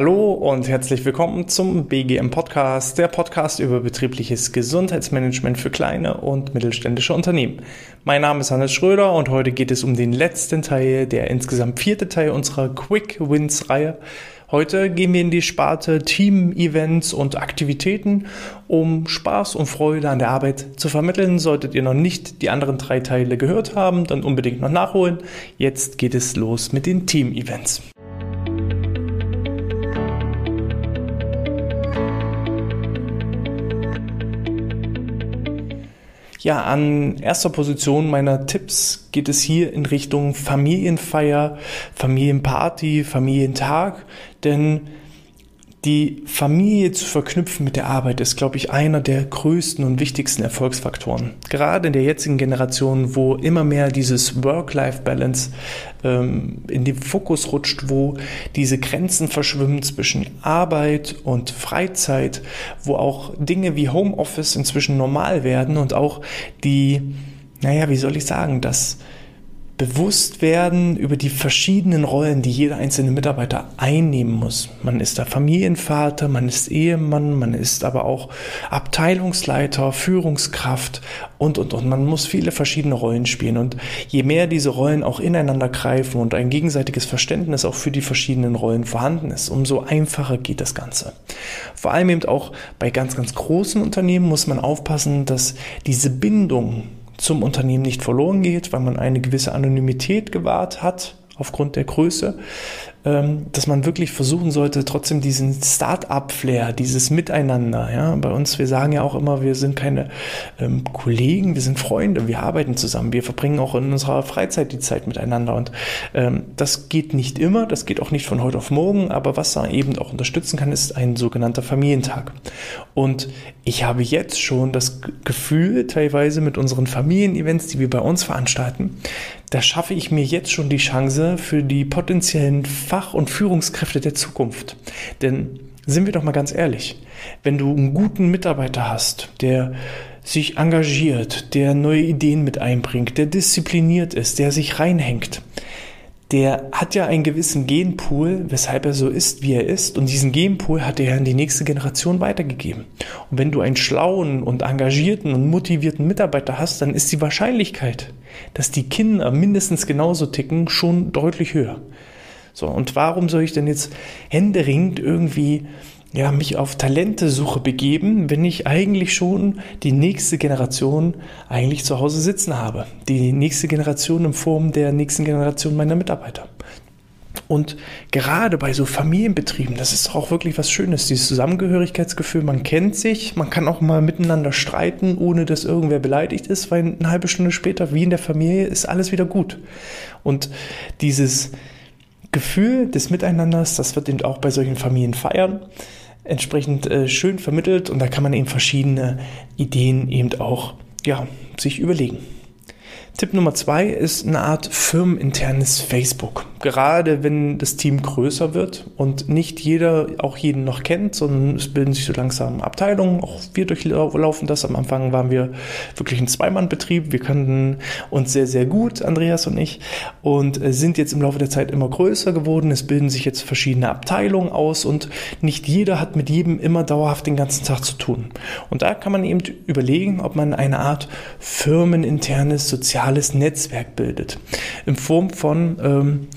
Hallo und herzlich willkommen zum BGM Podcast, der Podcast über betriebliches Gesundheitsmanagement für kleine und mittelständische Unternehmen. Mein Name ist Hannes Schröder und heute geht es um den letzten Teil, der insgesamt vierte Teil unserer Quick Wins Reihe. Heute gehen wir in die Sparte Team-Events und Aktivitäten, um Spaß und Freude an der Arbeit zu vermitteln. Solltet ihr noch nicht die anderen drei Teile gehört haben, dann unbedingt noch nachholen. Jetzt geht es los mit den Team-Events. Ja, an erster Position meiner Tipps geht es hier in Richtung Familienfeier, Familienparty, Familientag, denn die Familie zu verknüpfen mit der Arbeit ist, glaube ich, einer der größten und wichtigsten Erfolgsfaktoren. Gerade in der jetzigen Generation, wo immer mehr dieses Work-Life-Balance ähm, in den Fokus rutscht, wo diese Grenzen verschwimmen zwischen Arbeit und Freizeit, wo auch Dinge wie Homeoffice inzwischen normal werden und auch die, naja, wie soll ich sagen, das bewusst werden über die verschiedenen Rollen, die jeder einzelne Mitarbeiter einnehmen muss. Man ist der Familienvater, man ist Ehemann, man ist aber auch Abteilungsleiter, Führungskraft und, und, und. Man muss viele verschiedene Rollen spielen. Und je mehr diese Rollen auch ineinander greifen und ein gegenseitiges Verständnis auch für die verschiedenen Rollen vorhanden ist, umso einfacher geht das Ganze. Vor allem eben auch bei ganz, ganz großen Unternehmen muss man aufpassen, dass diese Bindung zum Unternehmen nicht verloren geht, weil man eine gewisse Anonymität gewahrt hat aufgrund der Größe, dass man wirklich versuchen sollte, trotzdem diesen Start-up-Flair, dieses Miteinander, ja, bei uns, wir sagen ja auch immer, wir sind keine ähm, Kollegen, wir sind Freunde, wir arbeiten zusammen, wir verbringen auch in unserer Freizeit die Zeit miteinander und ähm, das geht nicht immer, das geht auch nicht von heute auf morgen, aber was da eben auch unterstützen kann, ist ein sogenannter Familientag. Und ich habe jetzt schon das Gefühl, teilweise mit unseren Familienevents, die wir bei uns veranstalten, da schaffe ich mir jetzt schon die Chance für die potenziellen Fach- und Führungskräfte der Zukunft. Denn sind wir doch mal ganz ehrlich, wenn du einen guten Mitarbeiter hast, der sich engagiert, der neue Ideen mit einbringt, der diszipliniert ist, der sich reinhängt, der hat ja einen gewissen Genpool, weshalb er so ist, wie er ist. Und diesen Genpool hat er ja in die nächste Generation weitergegeben. Und wenn du einen schlauen und engagierten und motivierten Mitarbeiter hast, dann ist die Wahrscheinlichkeit, dass die Kinder mindestens genauso ticken, schon deutlich höher. So, und warum soll ich denn jetzt händeringend irgendwie ja, mich auf Talentesuche begeben, wenn ich eigentlich schon die nächste Generation eigentlich zu Hause sitzen habe. Die nächste Generation in Form der nächsten Generation meiner Mitarbeiter. Und gerade bei so Familienbetrieben, das ist auch wirklich was Schönes, dieses Zusammengehörigkeitsgefühl. Man kennt sich, man kann auch mal miteinander streiten, ohne dass irgendwer beleidigt ist, weil eine halbe Stunde später, wie in der Familie, ist alles wieder gut. Und dieses Gefühl des Miteinanders, das wird eben auch bei solchen Familien feiern entsprechend äh, schön vermittelt und da kann man eben verschiedene Ideen eben auch ja, sich überlegen. Tipp Nummer zwei ist eine Art firmeninternes Facebook. Gerade wenn das Team größer wird und nicht jeder auch jeden noch kennt, sondern es bilden sich so langsam Abteilungen. Auch wir durchlaufen das. Am Anfang waren wir wirklich ein Zweimannbetrieb. Wir kannten uns sehr, sehr gut, Andreas und ich, und äh, sind jetzt im Laufe der Zeit immer größer geworden. Es bilden sich jetzt verschiedene Abteilungen aus und nicht jeder hat mit jedem immer dauerhaft den ganzen Tag zu tun. Und da kann man eben überlegen, ob man eine Art firmeninternes soziales soziales Netzwerk bildet. In Form von ähm,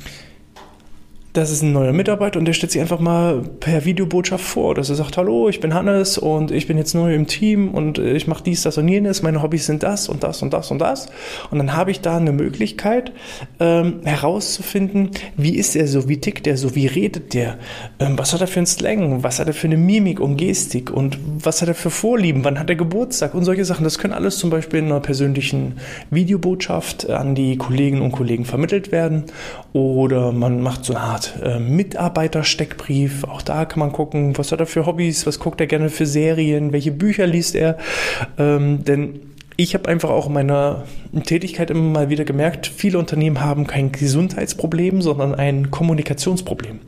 das ist ein neuer Mitarbeiter und der stellt sich einfach mal per Videobotschaft vor, dass er sagt, hallo, ich bin Hannes und ich bin jetzt neu im Team und ich mache dies, das und jenes, meine Hobbys sind das und das und das und das. Und dann habe ich da eine Möglichkeit ähm, herauszufinden, wie ist er so, wie tickt er so, wie redet der, ähm, was hat er für einen Slang, was hat er für eine Mimik und Gestik? Und was hat er für Vorlieben, wann hat er Geburtstag? Und solche Sachen. Das können alles zum Beispiel in einer persönlichen Videobotschaft an die Kolleginnen und Kollegen vermittelt werden. Oder man macht so eine Art Art äh, Mitarbeitersteckbrief. Auch da kann man gucken, was hat er für Hobbys, was guckt er gerne für Serien, welche Bücher liest er. Ähm, denn ich habe einfach auch in meiner Tätigkeit immer mal wieder gemerkt, viele Unternehmen haben kein Gesundheitsproblem, sondern ein Kommunikationsproblem.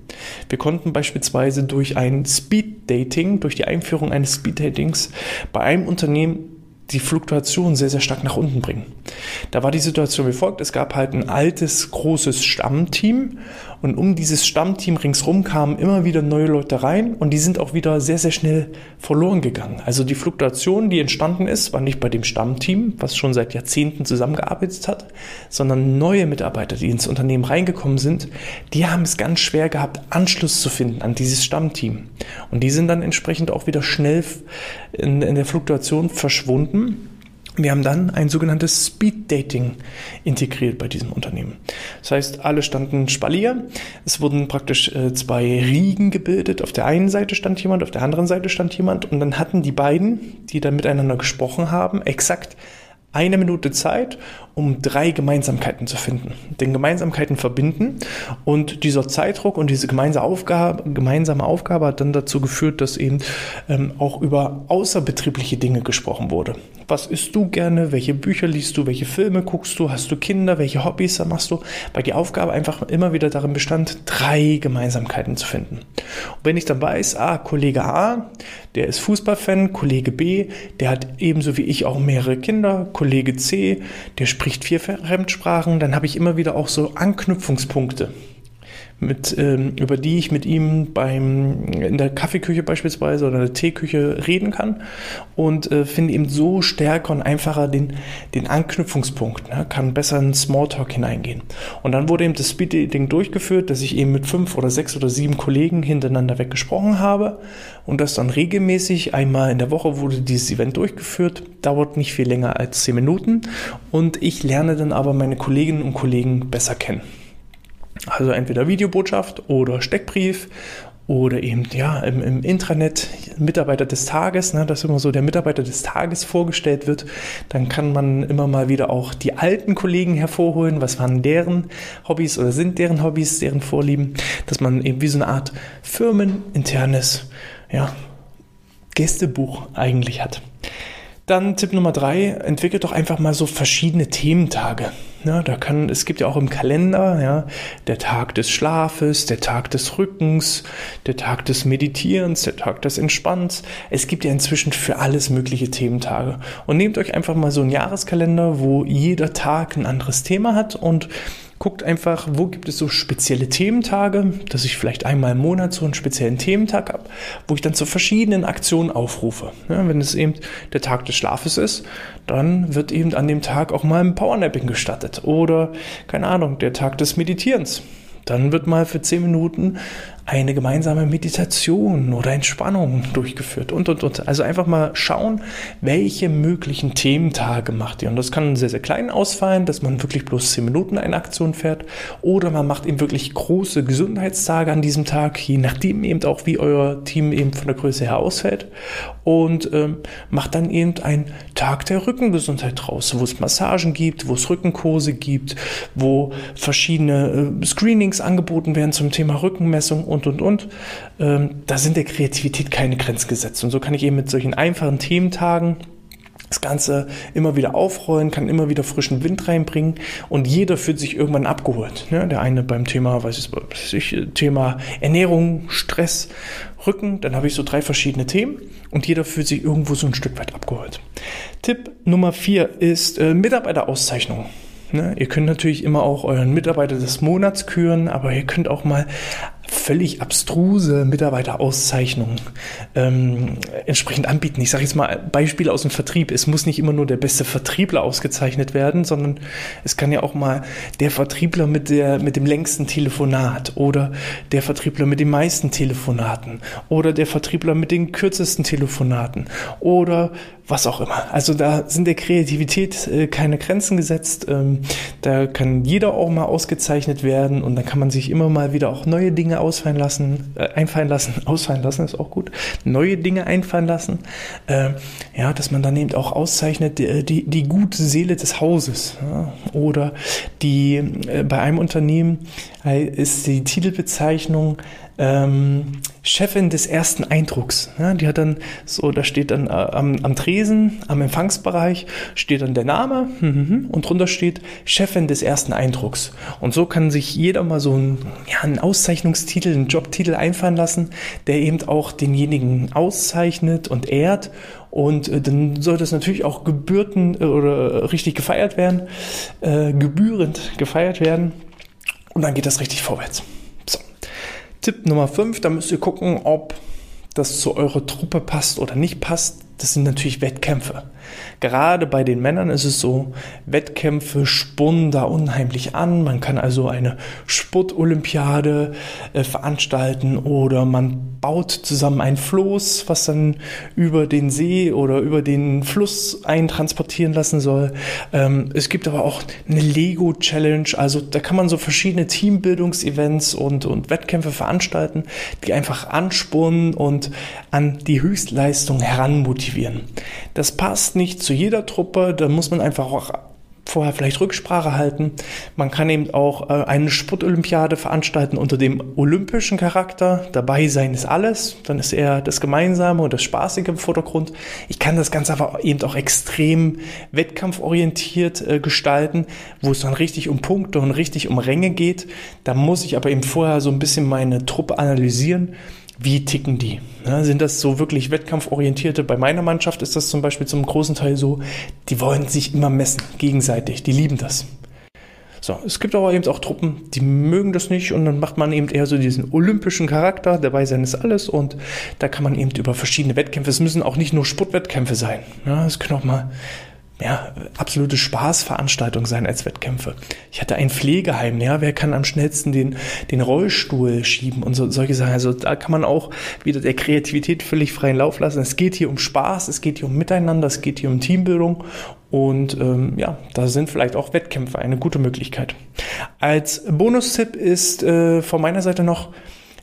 Wir konnten beispielsweise durch ein Speed Dating, durch die Einführung eines Speed Datings bei einem Unternehmen die Fluktuation sehr, sehr stark nach unten bringen. Da war die Situation wie folgt. Es gab halt ein altes, großes Stammteam und um dieses Stammteam ringsherum kamen immer wieder neue Leute rein und die sind auch wieder sehr, sehr schnell verloren gegangen. Also die Fluktuation, die entstanden ist, war nicht bei dem Stammteam, was schon seit Jahrzehnten zusammengearbeitet hat, sondern neue Mitarbeiter, die ins Unternehmen reingekommen sind, die haben es ganz schwer gehabt, Anschluss zu finden an dieses Stammteam. Und die sind dann entsprechend auch wieder schnell in, in der Fluktuation verschwunden. Wir haben dann ein sogenanntes Speed Dating integriert bei diesem Unternehmen. Das heißt, alle standen Spalier. Es wurden praktisch äh, zwei Riegen gebildet. Auf der einen Seite stand jemand, auf der anderen Seite stand jemand. Und dann hatten die beiden, die dann miteinander gesprochen haben, exakt eine Minute Zeit, um drei Gemeinsamkeiten zu finden, den Gemeinsamkeiten verbinden. Und dieser Zeitdruck und diese gemeinsame Aufgabe, gemeinsame Aufgabe hat dann dazu geführt, dass eben ähm, auch über außerbetriebliche Dinge gesprochen wurde. Was isst du gerne? Welche Bücher liest du? Welche Filme guckst du? Hast du Kinder? Welche Hobbys machst du? Weil die Aufgabe einfach immer wieder darin bestand, drei Gemeinsamkeiten zu finden. Und wenn ich dann weiß, ah, Kollege A, der ist Fußballfan, Kollege B, der hat ebenso wie ich auch mehrere Kinder, Kollege C, der spricht vier Fremdsprachen, dann habe ich immer wieder auch so Anknüpfungspunkte mit, ähm, über die ich mit ihm beim, in der Kaffeeküche beispielsweise oder der Teeküche reden kann und äh, finde eben so stärker und einfacher den, den Anknüpfungspunkt, ne? kann besser in Smalltalk hineingehen. Und dann wurde eben das Speed-Dating durchgeführt, dass ich eben mit fünf oder sechs oder sieben Kollegen hintereinander weggesprochen habe und das dann regelmäßig, einmal in der Woche wurde dieses Event durchgeführt, dauert nicht viel länger als zehn Minuten und ich lerne dann aber meine Kolleginnen und Kollegen besser kennen. Also entweder Videobotschaft oder Steckbrief oder eben ja im, im Intranet Mitarbeiter des Tages, ne, dass immer so der Mitarbeiter des Tages vorgestellt wird, dann kann man immer mal wieder auch die alten Kollegen hervorholen, was waren deren Hobbys oder sind deren Hobbys, deren Vorlieben, dass man eben wie so eine Art firmeninternes ja, Gästebuch eigentlich hat. Dann Tipp Nummer drei, entwickelt doch einfach mal so verschiedene Thementage. Ja, da kann, es gibt ja auch im Kalender, ja, der Tag des Schlafes, der Tag des Rückens, der Tag des Meditierens, der Tag des Entspannens. Es gibt ja inzwischen für alles mögliche Thementage. Und nehmt euch einfach mal so einen Jahreskalender, wo jeder Tag ein anderes Thema hat und guckt einfach, wo gibt es so spezielle Thementage, dass ich vielleicht einmal im Monat so einen speziellen Thementag habe, wo ich dann zu verschiedenen Aktionen aufrufe. Ja, wenn es eben der Tag des Schlafes ist, dann wird eben an dem Tag auch mal ein Powernapping gestattet oder, keine Ahnung, der Tag des Meditierens. Dann wird mal für zehn Minuten eine gemeinsame Meditation oder Entspannung durchgeführt und, und, und. Also einfach mal schauen, welche möglichen Thementage macht ihr. Und das kann sehr, sehr klein ausfallen, dass man wirklich bloß zehn Minuten eine Aktion fährt. Oder man macht eben wirklich große Gesundheitstage an diesem Tag, je nachdem eben auch, wie euer Team eben von der Größe her ausfällt. Und ähm, macht dann eben einen Tag der Rückengesundheit draus, wo es Massagen gibt, wo es Rückenkurse gibt, wo verschiedene äh, Screenings angeboten werden zum Thema Rückenmessung und, und, und. Ähm, da sind der Kreativität keine Grenzen gesetzt. Und so kann ich eben mit solchen einfachen Thementagen das Ganze immer wieder aufrollen, kann immer wieder frischen Wind reinbringen und jeder fühlt sich irgendwann abgeholt. Ne? Der eine beim Thema, weiß ich, Thema Ernährung, Stress, Rücken, dann habe ich so drei verschiedene Themen und jeder fühlt sich irgendwo so ein Stück weit abgeholt. Tipp Nummer vier ist äh, Mitarbeiterauszeichnung. Ne? Ihr könnt natürlich immer auch euren Mitarbeiter des Monats küren, aber ihr könnt auch mal völlig abstruse Mitarbeiterauszeichnungen ähm, entsprechend anbieten. Ich sage jetzt mal Beispiele aus dem Vertrieb. Es muss nicht immer nur der beste Vertriebler ausgezeichnet werden, sondern es kann ja auch mal der Vertriebler mit, der, mit dem längsten Telefonat oder der Vertriebler mit den meisten Telefonaten oder der Vertriebler mit den kürzesten Telefonaten oder was auch immer. Also da sind der Kreativität äh, keine Grenzen gesetzt. Ähm, da kann jeder auch mal ausgezeichnet werden und dann kann man sich immer mal wieder auch neue Dinge ausfallen lassen, äh, einfallen lassen, ausfallen lassen ist auch gut, neue Dinge einfallen lassen. Äh, ja, dass man dann eben auch auszeichnet, die, die, die gute Seele des Hauses. Ja? Oder die äh, bei einem Unternehmen äh, ist die Titelbezeichnung ähm, Chefin des ersten Eindrucks. Ja, die hat dann so, da steht dann äh, am, am, Tresen, am Empfangsbereich, steht dann der Name mhm, und drunter steht Chefin des ersten Eindrucks. Und so kann sich jeder mal so einen, ja, einen Auszeichnungstitel, einen Jobtitel einfallen lassen, der eben auch denjenigen auszeichnet und ehrt. Und äh, dann soll das natürlich auch gebührten äh, oder richtig gefeiert werden, äh, gebührend gefeiert werden. Und dann geht das richtig vorwärts. Tipp Nummer 5, da müsst ihr gucken, ob das zu eurer Truppe passt oder nicht passt. Das sind natürlich Wettkämpfe. Gerade bei den Männern ist es so, Wettkämpfe spunnen da unheimlich an. Man kann also eine Sportolympiade äh, veranstalten oder man baut zusammen ein Floß, was dann über den See oder über den Fluss eintransportieren lassen soll. Ähm, es gibt aber auch eine Lego-Challenge, also da kann man so verschiedene Teambildungsevents und, und Wettkämpfe veranstalten, die einfach anspornen und an die Höchstleistung heranmotivieren. Das passt nicht zu jeder Truppe, da muss man einfach auch vorher vielleicht Rücksprache halten. Man kann eben auch äh, eine Sportolympiade veranstalten unter dem olympischen Charakter. Dabei sein ist alles. Dann ist eher das Gemeinsame und das Spaßige im Vordergrund. Ich kann das Ganze aber eben auch extrem wettkampforientiert äh, gestalten, wo es dann richtig um Punkte und richtig um Ränge geht. Da muss ich aber eben vorher so ein bisschen meine Truppe analysieren wie ticken die? Ja, sind das so wirklich wettkampforientierte? Bei meiner Mannschaft ist das zum Beispiel zum großen Teil so, die wollen sich immer messen, gegenseitig, die lieben das. So, es gibt aber eben auch Truppen, die mögen das nicht und dann macht man eben eher so diesen olympischen Charakter, dabei sein ist alles und da kann man eben über verschiedene Wettkämpfe, es müssen auch nicht nur Sportwettkämpfe sein, ja, es können auch mal ja, absolute Spaßveranstaltung sein als Wettkämpfe. Ich hatte ein Pflegeheim, ja, wer kann am schnellsten den, den Rollstuhl schieben und so, solche Sachen. Also da kann man auch wieder der Kreativität völlig freien Lauf lassen. Es geht hier um Spaß, es geht hier um Miteinander, es geht hier um Teambildung und ähm, ja, da sind vielleicht auch Wettkämpfe eine gute Möglichkeit. Als Bonustipp ist äh, von meiner Seite noch,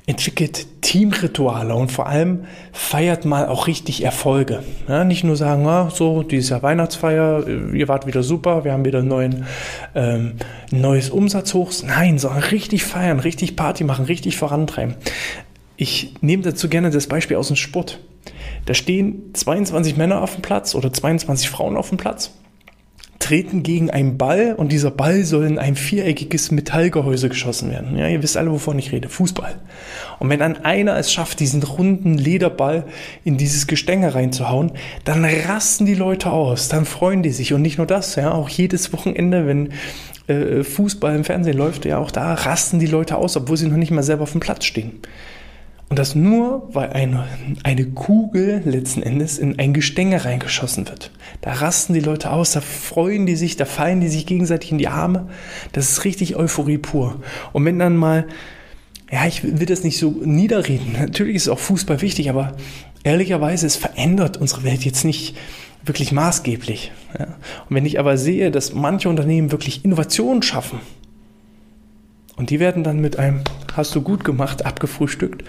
entwickelt Teamrituale und vor allem feiert mal auch richtig Erfolge. Ja, nicht nur sagen, ah, so, dieses Jahr Weihnachtsfeier, äh, ihr wart wieder super, wir haben wieder neuen, ähm, neues Umsatzhochs. Nein, sondern richtig feiern, richtig Party machen, richtig vorantreiben. Ich nehme dazu gerne das Beispiel aus dem Sport. Da stehen 22 Männer auf dem Platz oder 22 Frauen auf dem Platz treten gegen einen Ball und dieser Ball soll in ein viereckiges Metallgehäuse geschossen werden. Ja, ihr wisst alle, wovon ich rede. Fußball. Und wenn dann einer es schafft, diesen runden Lederball in dieses Gestänge reinzuhauen, dann rasten die Leute aus, dann freuen die sich. Und nicht nur das, ja, auch jedes Wochenende, wenn äh, Fußball im Fernsehen läuft, ja, auch da rasten die Leute aus, obwohl sie noch nicht mal selber auf dem Platz stehen. Und das nur, weil eine, eine Kugel letzten Endes in ein Gestänge reingeschossen wird. Da rasten die Leute aus, da freuen die sich, da fallen die sich gegenseitig in die Arme. Das ist richtig Euphorie pur. Und wenn dann mal, ja, ich will das nicht so niederreden. Natürlich ist auch Fußball wichtig, aber ehrlicherweise, es verändert unsere Welt jetzt nicht wirklich maßgeblich. Ja. Und wenn ich aber sehe, dass manche Unternehmen wirklich Innovationen schaffen, und die werden dann mit einem hast du gut gemacht abgefrühstückt.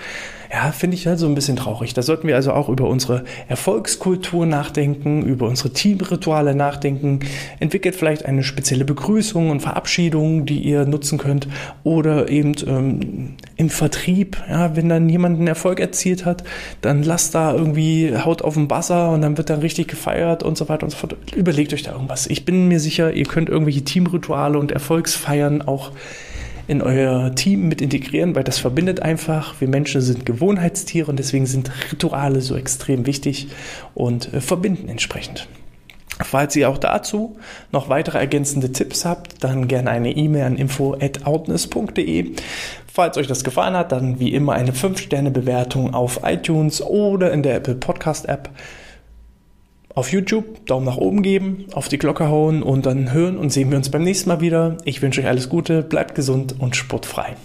Ja, finde ich halt so ein bisschen traurig. Da sollten wir also auch über unsere Erfolgskultur nachdenken, über unsere Teamrituale nachdenken. Entwickelt vielleicht eine spezielle Begrüßung und Verabschiedung, die ihr nutzen könnt. Oder eben ähm, im Vertrieb, ja, wenn dann jemand einen Erfolg erzielt hat, dann lasst da irgendwie Haut auf den Basser und dann wird dann richtig gefeiert und so weiter und so fort. Überlegt euch da irgendwas. Ich bin mir sicher, ihr könnt irgendwelche Teamrituale und Erfolgsfeiern auch in euer Team mit integrieren, weil das verbindet einfach. Wir Menschen sind Gewohnheitstiere und deswegen sind Rituale so extrem wichtig und äh, verbinden entsprechend. Falls ihr auch dazu noch weitere ergänzende Tipps habt, dann gerne eine E-Mail an info@outness.de. Falls euch das gefallen hat, dann wie immer eine 5-Sterne-Bewertung auf iTunes oder in der Apple Podcast App auf YouTube Daumen nach oben geben, auf die Glocke hauen und dann hören und sehen wir uns beim nächsten Mal wieder. Ich wünsche euch alles Gute, bleibt gesund und sportfrei.